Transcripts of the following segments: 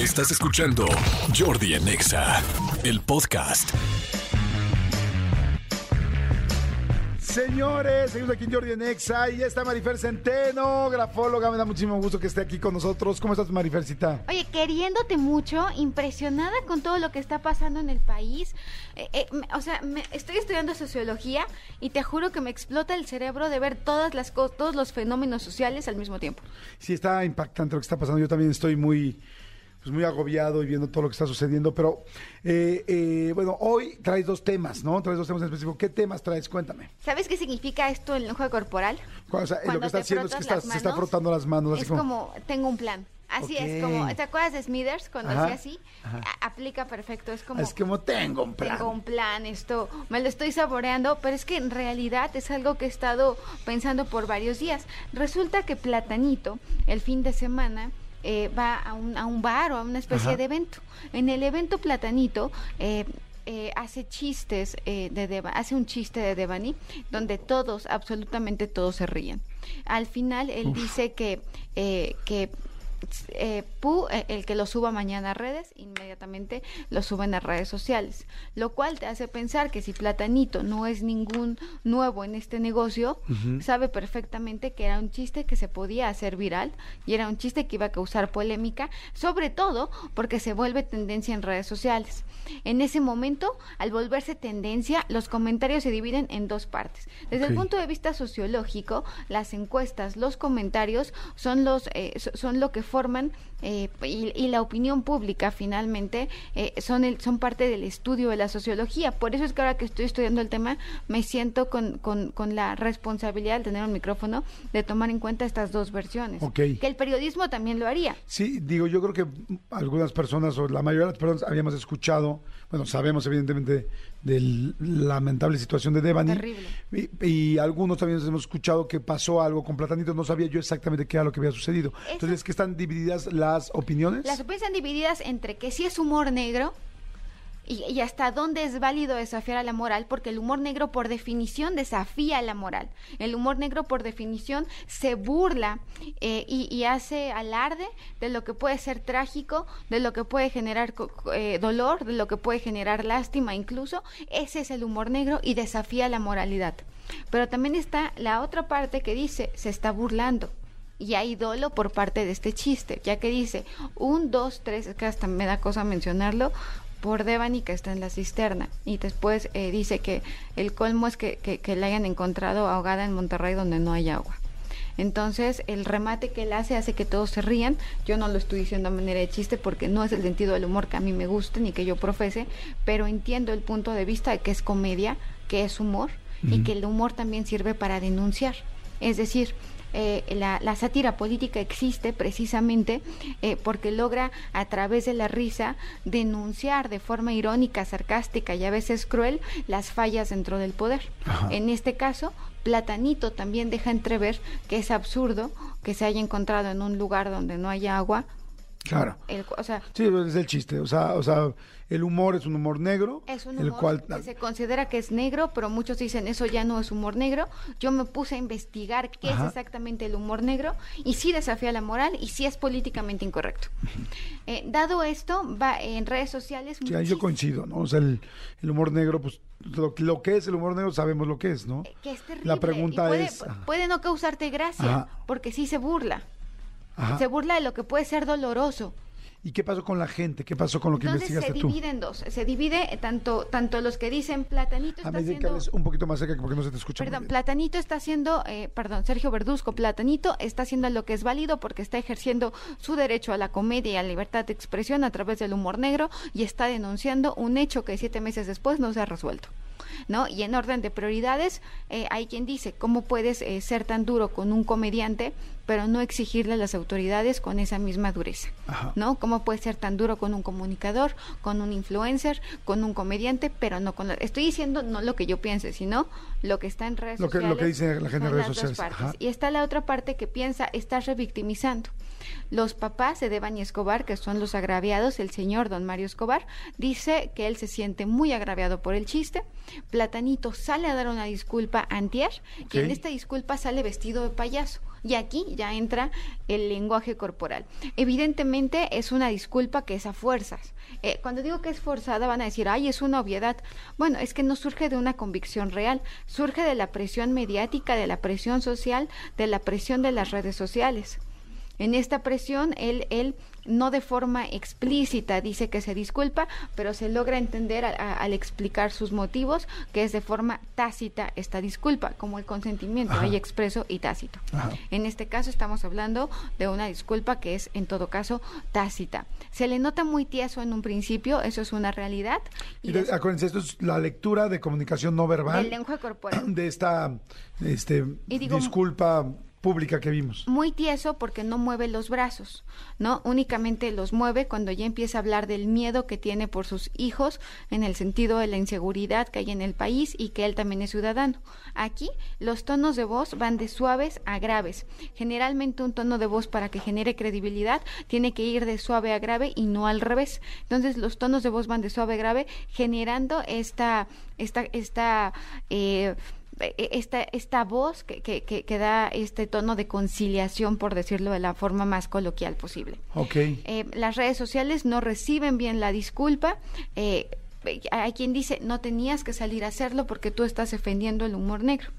Estás escuchando Jordi en Exa, el podcast. Señores, seguimos aquí en Jordi en Exa y ya está Marifer Centeno, grafóloga. Me da muchísimo gusto que esté aquí con nosotros. ¿Cómo estás, Marifercita? Oye, queriéndote mucho, impresionada con todo lo que está pasando en el país. Eh, eh, me- o sea, me- estoy estudiando sociología y te juro que me explota el cerebro de ver todas las cosas, todos los fenómenos sociales al mismo tiempo. Sí, está impactante lo que está pasando. Yo también estoy muy, pues muy agobiado y viendo todo lo que está sucediendo. Pero, eh, eh, bueno, hoy traes dos temas, ¿no? Traes dos temas en específico. ¿Qué temas traes? Cuéntame. ¿Sabes qué significa esto en el lenguaje corporal? O sea, lo Cuando que está haciendo es que está- se está frotando las manos. así Es como, tengo un plan. Así es, como, ¿te acuerdas de Smithers cuando Ajá, hacía así? aplica perfecto, es como... Es como tengo un plan. Tengo un plan, esto me lo estoy saboreando, pero es que en realidad es algo que he estado pensando por varios días. Resulta que Platanito, el fin de semana, eh, va a un, a un bar o a una especie Ajá. de evento. En el evento Platanito... eh, eh, hace chistes eh, de Deva- hace un chiste de Devani donde todos absolutamente todos se ríen al final él dice que eh, que eh, Pu, eh, el que lo suba mañana a redes, inmediatamente lo suben a redes sociales, lo cual te hace pensar que si Platanito no es ningún nuevo en este negocio, sabe perfectamente que era un chiste que se podía hacer viral y era un chiste que iba a causar polémica, sobre todo porque se vuelve tendencia en redes sociales. En ese momento, al volverse tendencia, los comentarios se dividen en dos partes. Desde el punto de vista sociológico, las encuestas, los comentarios son los eh, so- son lo que forman eh, y, y la opinión pública finalmente eh, son el, son parte del estudio de la sociología. Por eso es que ahora que estoy estudiando el tema me siento con, con, con la responsabilidad de tener un micrófono de tomar en cuenta estas dos versiones. Que el periodismo también lo haría. Sí, digo, yo creo que algunas personas, o la mayoría de las personas, habíamos escuchado, bueno, sabemos evidentemente de la lamentable situación de Devani. Terrible. Y, y algunos también hemos escuchado que pasó algo con Platanito, no sabía yo exactamente qué era lo que había sucedido. Eso- Entonces, ¿es que están divididas las opiniones? Las opiniones están divididas entre que sí es humor negro y, hasta dónde es válido desafiar a la moral, porque el humor negro por definición desafía la moral. El humor negro por definición se burla eh, y, hace alarde de lo que puede ser trágico, de lo que puede generar eh, dolor, de lo que puede generar lástima incluso. Ese es el humor negro y desafía la moralidad. Pero también está la otra parte que dice, se está burlando y hay dolo por parte de este chiste, ya que dice un, dos, tres, es que hasta me da cosa mencionarlo, por Devani que está en la cisterna. Y después eh, dice que el colmo es que, que, que la hayan encontrado ahogada en Monterrey donde no hay agua. Entonces, el remate que él hace hace que todos se rían. Yo no lo estoy diciendo a manera de chiste porque no es el sentido del humor que a mí me guste ni que yo profese, pero entiendo el punto de vista de que es comedia, que es humor y que el humor también sirve para denunciar. Es decir, eh, la, la sátira política existe precisamente eh, porque logra a través de la risa denunciar de forma irónica, sarcástica y a veces cruel las fallas dentro del poder. Ajá. En este caso, Platanito también deja entrever que es absurdo que se haya encontrado en un lugar donde no haya agua. Claro. El, o sea, Sí, es el chiste. O sea, o sea, el humor es un humor negro. Es un el humor cual que se considera que es negro, pero muchos dicen eso ya no es humor negro. Yo me puse a investigar qué Ajá. es exactamente el humor negro y sí desafía la moral y sí es políticamente incorrecto. Eh, dado esto, va en redes sociales. Sí, ahí yo coincido, ¿no? O sea, el, el humor negro, pues lo, lo que es el humor negro sabemos lo que es, ¿no? eh, que es terrible. La pregunta puede, es... puede no causarte gracia, Ajá. porque sí se burla. Ajá. Se burla de lo que puede ser doloroso. ¿Y qué pasó con la gente? ¿Qué pasó con lo que Entonces se investigaste tú? divide en dos. Se divide eh, tanto, tanto los que dicen Platanito A está haciendo... un poquito más cerca porque no se te escucha Perdón. Platanito está haciendo, eh, perdón, Sergio Verduzco, Platanito está haciendo lo que es válido porque está ejerciendo su derecho a la comedia y a la libertad de expresión a través del humor negro y está denunciando un hecho que siete meses después no se ha resuelto. ¿No? Y en orden de prioridades, eh, hay quien dice, ¿cómo puedes eh, ser tan duro con un comediante, pero no exigirle a las autoridades con esa misma dureza? Ajá. ¿No? ¿Cómo puedes ser tan duro con un comunicador, con un influencer, con un comediante, pero no con... la- Estoy diciendo no lo que yo piense, sino lo que está en redes Lo que- lo sociales. que dice la gente en redes sociales. Y está la otra parte que piensa, estás revictimizando. Los papás de Devani Escobar, que son los agraviados, el señor don Mario Escobar, dice que él se siente muy agraviado por el chiste. Platanito sale a dar una disculpa antier Ok. y en esta disculpa sale vestido de payaso. Y aquí ya entra el lenguaje corporal. Evidentemente es una disculpa que es a fuerzas. Eh, cuando digo que es forzada van a decir, ay, es una obviedad. Bueno, es que no surge de una convicción real, surge de la presión mediática, de la presión social, de la presión de las redes sociales. En esta presión, él, él no de forma explícita dice que se disculpa, pero se logra entender al explicar sus motivos que es de forma tácita esta disculpa, como el consentimiento, hay expreso y tácito. En este caso estamos hablando de una disculpa que es en todo caso tácita. Se le nota muy tieso en un principio, eso es una realidad. Y, acuérdense, esto es la lectura de comunicación no verbal. Del lenguaje corporal. De esta este, disculpa pública que vimos. Muy tieso porque no mueve los brazos, ¿no? Únicamente los mueve cuando ya empieza a hablar del miedo que tiene por sus hijos, en el sentido de la inseguridad que hay en el país y que él también es ciudadano. Aquí los tonos de voz van de suaves a graves. Generalmente un tono de voz para que genere credibilidad tiene que ir de suave a grave y no al revés. Entonces los tonos de voz van de suave a grave generando esta, esta, esta eh, esta, esta voz que, que, da este tono de conciliación, por decirlo de la forma más coloquial posible. Okay. Eh, las redes sociales no reciben bien la disculpa. Eh, hay quien dice, no tenías que salir a hacerlo porque tú estás defendiendo el humor negro.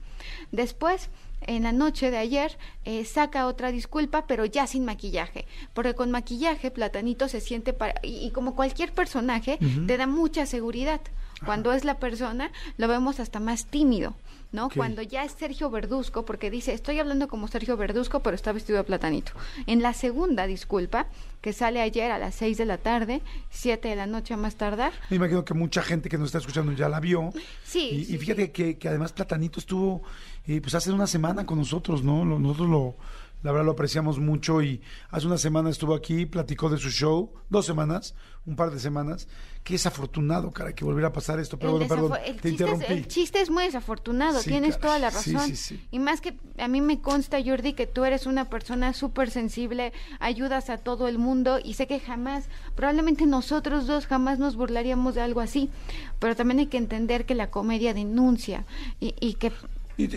Después, en la noche de ayer eh, saca otra disculpa, pero ya sin maquillaje, porque con maquillaje Platanito se siente para, y, como cualquier personaje te da mucha seguridad. Cuando es la persona lo vemos hasta más tímido. ¿No? Cuando ya es Sergio Verduzco, porque dice, estoy hablando como Sergio Verduzco, pero está vestido de platanito. En la segunda disculpa, que sale ayer a las 6 de la tarde, 7 de la noche a más tardar. Me imagino que mucha gente que nos está escuchando ya la vio. Sí. Y, fíjate Que, que, además Platanito estuvo, eh, pues hace una semana con nosotros, ¿no? Nosotros lo, la verdad lo apreciamos mucho y hace una semana estuvo aquí, platicó de su show, dos semanas, un par de semanas. Qué desafortunado, cara, que volviera a pasar esto. Pero bueno, perdón, te interrumpí. el chiste es muy desafortunado, tienes toda la razón. y más que a mí me consta, Jordi, que tú eres una persona súper sensible, ayudas a todo el mundo y sé que jamás, probablemente nosotros dos jamás nos burlaríamos de algo así, pero también hay que entender que la comedia denuncia y, y que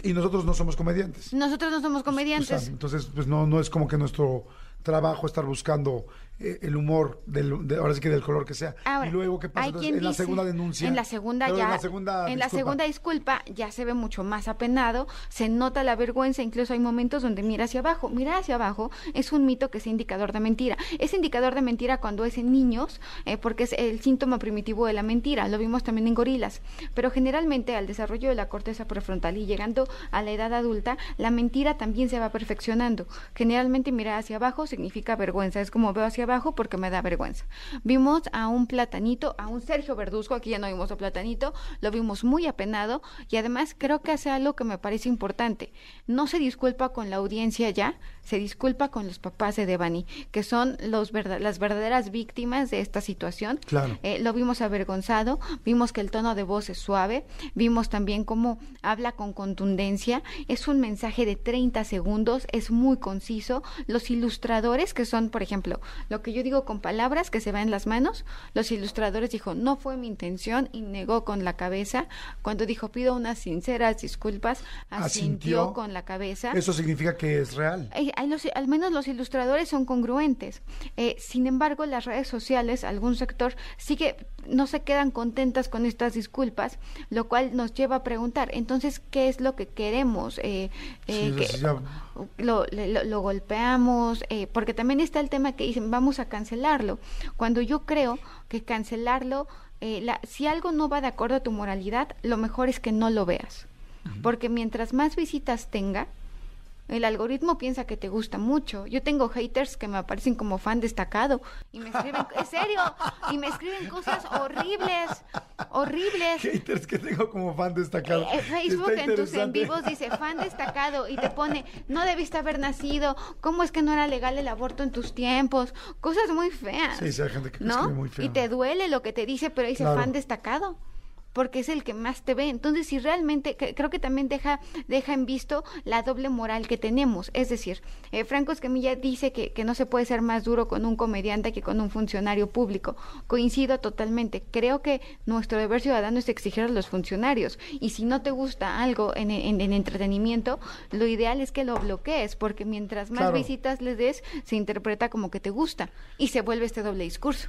y, nosotros no somos comediantes. Nosotros no somos comediantes. entonces, pues no, no es como que nuestro trabajo estar buscando eh, el humor del, de, ahora sí que del color que sea. y luego qué pasa en la segunda denuncia. En la segunda ya. En la segunda, en la segunda disculpa ya se ve mucho más apenado, se nota la vergüenza, incluso hay momentos donde mira hacia abajo. Mira hacia abajo es un mito que es indicador de mentira. Es indicador de mentira cuando es en niños, eh, porque es el síntoma primitivo de la mentira. Lo vimos también en gorilas. Pero generalmente al desarrollo de la corteza prefrontal y llegando a la edad adulta, la mentira también se va perfeccionando. Generalmente mirar hacia abajo significa vergüenza. Es como veo hacia abajo porque me da vergüenza. Vimos a un platanito, a un Sergio Verduzco, aquí ya no vimos a platanito, lo vimos muy apenado y además creo que hace algo que me parece importante. No se disculpa con la audiencia ya, se disculpa con los papás de Devani, que son los las verdaderas víctimas de esta situación. Claro. Eh, lo vimos avergonzado, vimos que el tono de voz es suave, vimos también cómo habla con contundencia, es un mensaje de 30 segundos, es muy conciso. Los ilustradores, que son, por ejemplo, lo que yo digo con palabras que se ven en las manos, los ilustradores dijo, no fue mi intención y negó con la cabeza. Cuando dijo, pido unas sinceras disculpas, asintió, con la cabeza. Eso significa que es real. Eh, al menos los ilustradores son congruentes. Eh, sin embargo, las redes sociales, algún sector, sigue, no se quedan contentas con estas disculpas, lo cual nos lleva a preguntar, entonces, ¿qué es lo que queremos? Eh, que, lo, lo, golpeamos, porque también está el tema que dicen, vamos a cancelarlo. Cuando yo creo que cancelarlo, la, si algo no va de acuerdo a tu moralidad, lo mejor es que no lo veas. Porque mientras más visitas tenga, el algoritmo piensa que te gusta mucho. Yo tengo haters que me aparecen como fan destacado y me escriben, en serio, y me escriben cosas horribles, horribles. Haters que tengo como fan destacado. Eh, Facebook en tus en vivos dice fan destacado y te pone, no debiste haber nacido, ¿cómo es que no era legal el aborto en tus tiempos? Cosas muy feas. Sí, sí, hay gente que ¿no? muy feo. Y te duele lo que te dice, pero dice fan destacado. Porque es el que más te ve. Entonces, si realmente, creo que también deja, deja en visto la doble moral que tenemos. Es decir, eh, Franco Escamilla dice que, que no se puede ser más duro con un comediante que con un funcionario público. Coincido totalmente. Creo que nuestro deber ciudadano es exigir a los funcionarios. Y si no te gusta algo en, en, entretenimiento, lo ideal es que lo bloquees, porque mientras más visitas le des, se interpreta como que te gusta y se vuelve este doble discurso.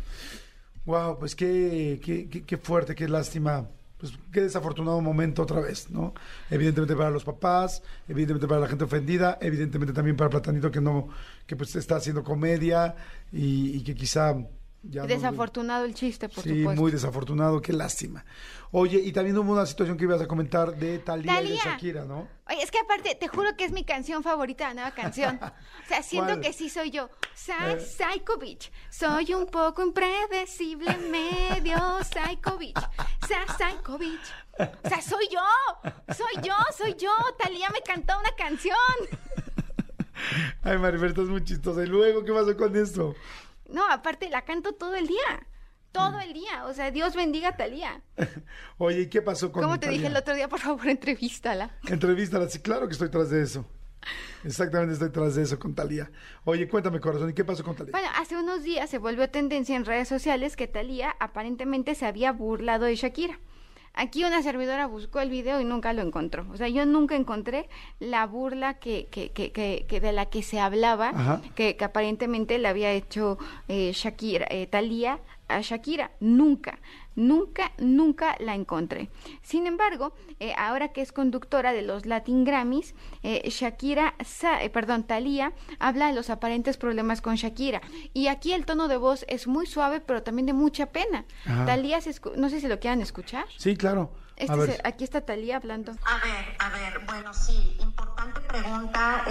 Wow, pues qué, qué, qué, fuerte, qué lástima pues qué desafortunado momento otra vez, ¿no? Evidentemente para los papás, evidentemente para la gente ofendida, evidentemente también para Platanito que no, que pues está haciendo comedia y, y que quizá desafortunado el chiste, por supuesto. Sí, muy desafortunado, qué lástima. Oye, y también hubo una situación que ibas a comentar de Talía, y de Shakira, ¿no? Oye, es que aparte, te juro que es mi canción favorita, la nueva canción. O sea, siento que sí soy yo. Sa eh. Beach. Soy un poco impredecible, medio Psycho Beach. Sa Psycho Beach. O sea, soy yo. Soy yo, soy yo. Talía me cantó una canción. Ay, Maribel, estás muy chistosa. ¿Y luego qué pasó con eso? No, aparte la canto todo el día. Todo el día. O sea, Dios bendiga a Talía. Oye, ¿y qué pasó con Como te dije el otro día, por favor, entrevístala. Entrevístala, sí, claro que estoy tras de eso. Exactamente, estoy tras de eso con Talía. Oye, cuéntame, corazón, ¿y qué pasó con Talía? Bueno, hace unos días se volvió tendencia en redes sociales que Talía aparentemente se había burlado de Shakira. Aquí una servidora buscó el video y nunca lo encontró. O sea, yo nunca encontré la burla que, que, que, que de la que se hablaba, que, aparentemente le había hecho eh, Shakira, eh, Talía a Shakira. Nunca, nunca, nunca la encontré. Sin embargo, eh, ahora que es conductora de los Latin Grammys, eh, Shakira, eh, perdón, Thalía habla de los aparentes problemas con Shakira. Y aquí el tono de voz es muy suave, pero también de mucha pena. Thalía, no sé si lo quieran escuchar. Sí, claro. Este aquí está Talía hablando. A ver, a ver, bueno, sí, importante pregunta,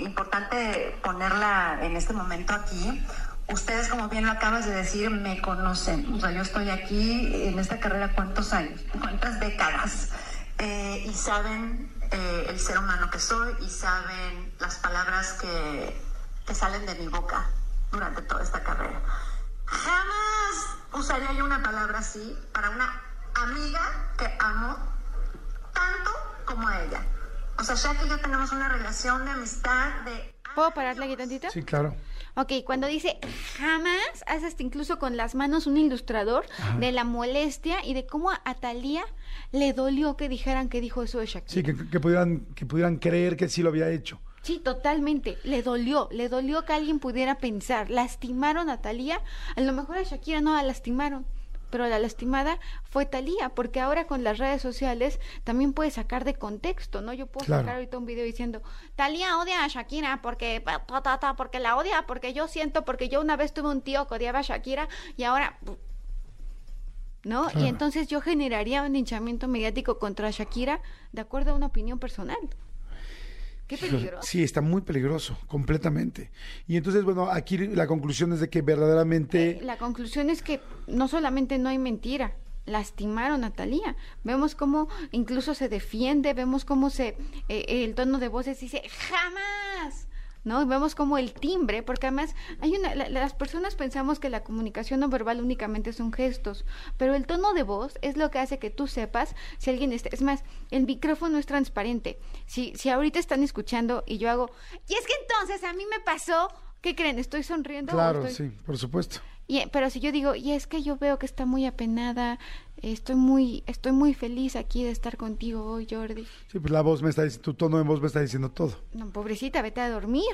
importante ponerla en este momento aquí. Ustedes, como bien lo acabas de decir, me conocen. O sea, yo estoy aquí en esta carrera cuántos años, cuántas décadas. Eh, y saben eh, el ser humano que soy y saben las palabras que, que salen de mi boca durante toda esta carrera. Jamás usaría yo una palabra así para una amiga que amo tanto como a ella. O sea, ya que yo tenemos una relación de amistad de... ¿Puedo pararle aquí tantito? Sí, claro. Ok, cuando dice jamás, hace hasta incluso con las manos un ilustrador de la molestia y de cómo a Talía le dolió que dijeran que dijo eso de Shakira. Sí, que, pudieran, que pudieran creer que sí lo había hecho. Sí, totalmente. Le dolió, le dolió que alguien pudiera pensar. Lastimaron a Talía. A lo mejor a Shakira no la lastimaron, pero la lastimada fue Talía, porque ahora con las redes sociales también puedes sacar de contexto, ¿no? Yo puedo sacar ahorita un video diciendo, Talía odia a Shakira porque, porque la odia, porque yo siento, porque yo una vez tuve un tío que odiaba a Shakira y ahora... ¿No? Y entonces yo generaría un hinchamiento mediático contra Shakira de acuerdo a una opinión personal. Qué peligroso. Sí, está muy peligroso, completamente. Y entonces, bueno, aquí la conclusión es de que verdaderamente... Eh, la conclusión es que no solamente no hay mentira, lastimaron a Talía. Vemos cómo incluso se defiende, vemos cómo se eh, el tono de voces dice jamás. ¿No? vemos como el timbre, porque además hay una, las personas pensamos que la comunicación no verbal únicamente son gestos, pero el tono de voz es lo que hace que tú sepas si alguien está, es más, el micrófono es transparente. Si, si ahorita están escuchando y yo hago, y es que entonces a mí me pasó, ¿qué creen? ¿Estoy sonriendo? Claro, sí, por supuesto. Y, pero si yo digo, y es que yo veo que está muy apenada, estoy muy, estoy muy feliz aquí de estar contigo hoy, Jordi. Sí, pues la voz me está diciendo, tu tono de voz me está diciendo todo. No, pobrecita, vete a dormir.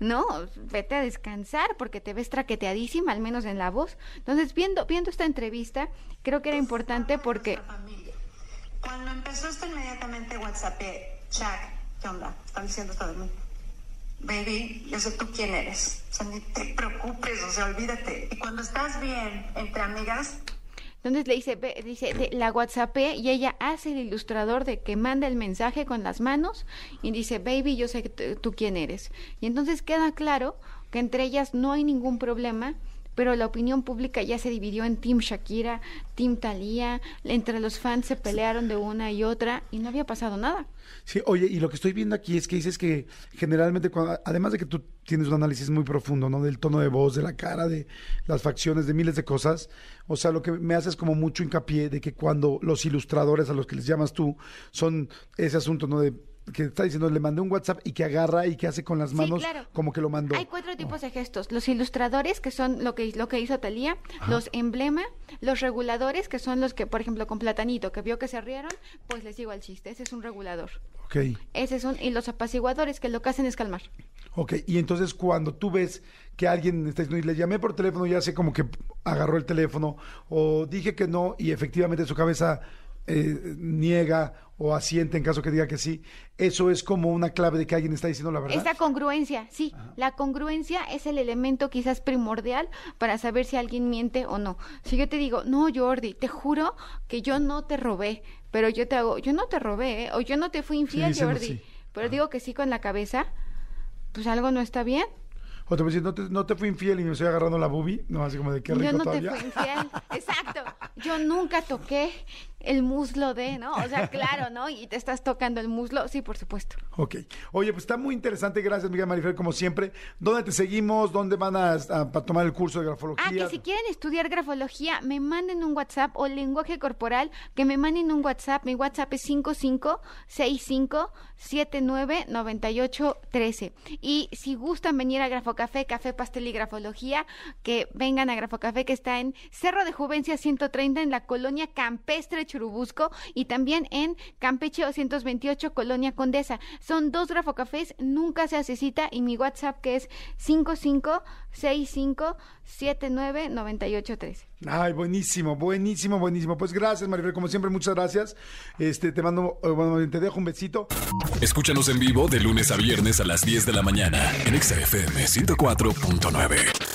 No, vete a descansar porque te ves traqueteadísima, al menos en la voz. Entonces, viendo, viendo esta entrevista, creo que era importante porque... Cuando empezó esto inmediatamente WhatsApp, Jack, ¿qué onda? Están diciendo de mí baby, yo sé tú quién eres. O sea, ni te preocupes, o sea, olvídate. Y cuando estás bien entre amigas... Entonces le dice, dice, la WhatsApp y ella hace el ilustrador de que manda el mensaje con las manos y dice, baby, yo sé tú quién eres. Y entonces queda claro que entre ellas no hay ningún problema, pero la opinión pública ya se dividió en Team Shakira, Team Thalía, entre los fans se pelearon de una y otra y no había pasado nada. Sí, oye, y lo que estoy viendo aquí es que dices que generalmente, cuando, además de que tú tienes un análisis muy profundo, ¿no? Del tono de voz, de la cara, de las facciones, de miles de cosas, o sea, lo que me hace es como mucho hincapié de que cuando los ilustradores a los que les llamas tú son ese asunto, ¿no? De que está diciendo, le mandé un WhatsApp y que agarra y que hace con las manos claro. como que lo mandó. Hay cuatro tipos de gestos. Los ilustradores, que son lo que, lo que hizo Talía, los emblema, los reguladores, que son los que, por ejemplo, con Platanito, que vio que se rieron, pues les digo al chiste, ese es un regulador. Ok, Ese es un, y los apaciguadores, que lo que hacen es calmar. ok. Y entonces cuando tú ves que alguien está diciendo, y le llamé por teléfono, ya sé como que agarró el teléfono, o dije que no, y efectivamente su cabeza eh, niega o asiente en caso que diga que sí, eso es como una clave de que alguien está diciendo la verdad. Esta congruencia, sí, la congruencia es el elemento quizás primordial para saber si alguien miente o no. Si yo te digo, no, Jordi, te juro que yo no te robé, pero yo te hago, yo no te robé, ¿eh? o yo no te fui infiel, Jordi, sí. pero digo que sí con la cabeza, pues algo no está bien. O te voy a decir, no te, no te fui infiel y me estoy agarrando la boobie, no, así como de qué rico Yo no todavía. te fui infiel, exacto. Yo nunca toqué el muslo de, ¿no? O sea, claro, ¿no? Y te estás tocando el muslo, sí, por supuesto. Ok. Oye, pues está muy interesante. Gracias, Miguel Marifer, como siempre. ¿Dónde te seguimos? ¿Dónde van a, tomar el curso de grafología? Ah, que si quieren estudiar grafología, me manden un WhatsApp o lenguaje corporal, que me manden un WhatsApp. Mi WhatsApp es 5565799813. Y si gustan venir a Grafocafé, Café Pastel y Grafología, que vengan a Grafocafé, que está en Cerro de Juvencia 130, en la colonia Campestre Churubusco, y también en Campeche 228, Colonia Condesa. Son dos grafocafés, nunca se hace cita, y mi WhatsApp que es 5565799813. Ay, buenísimo, buenísimo, buenísimo. Pues gracias, Marifer, como siempre, muchas gracias. Este, te mando, eh, bueno, te dejo un besito. Escúchanos en vivo de lunes a viernes a las 10 de la mañana en Exa FM 104.9.